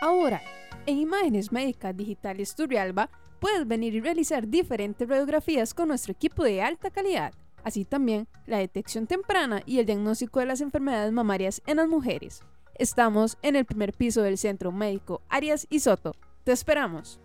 Ahora, en Imágenes Médicas Digitales Turrialba, puedes venir y realizar diferentes radiografías con nuestro equipo de alta calidad, así también la detección temprana y el diagnóstico de las enfermedades mamarias en las mujeres. Estamos en el primer piso del Centro Médico Arias y Soto. Te esperamos.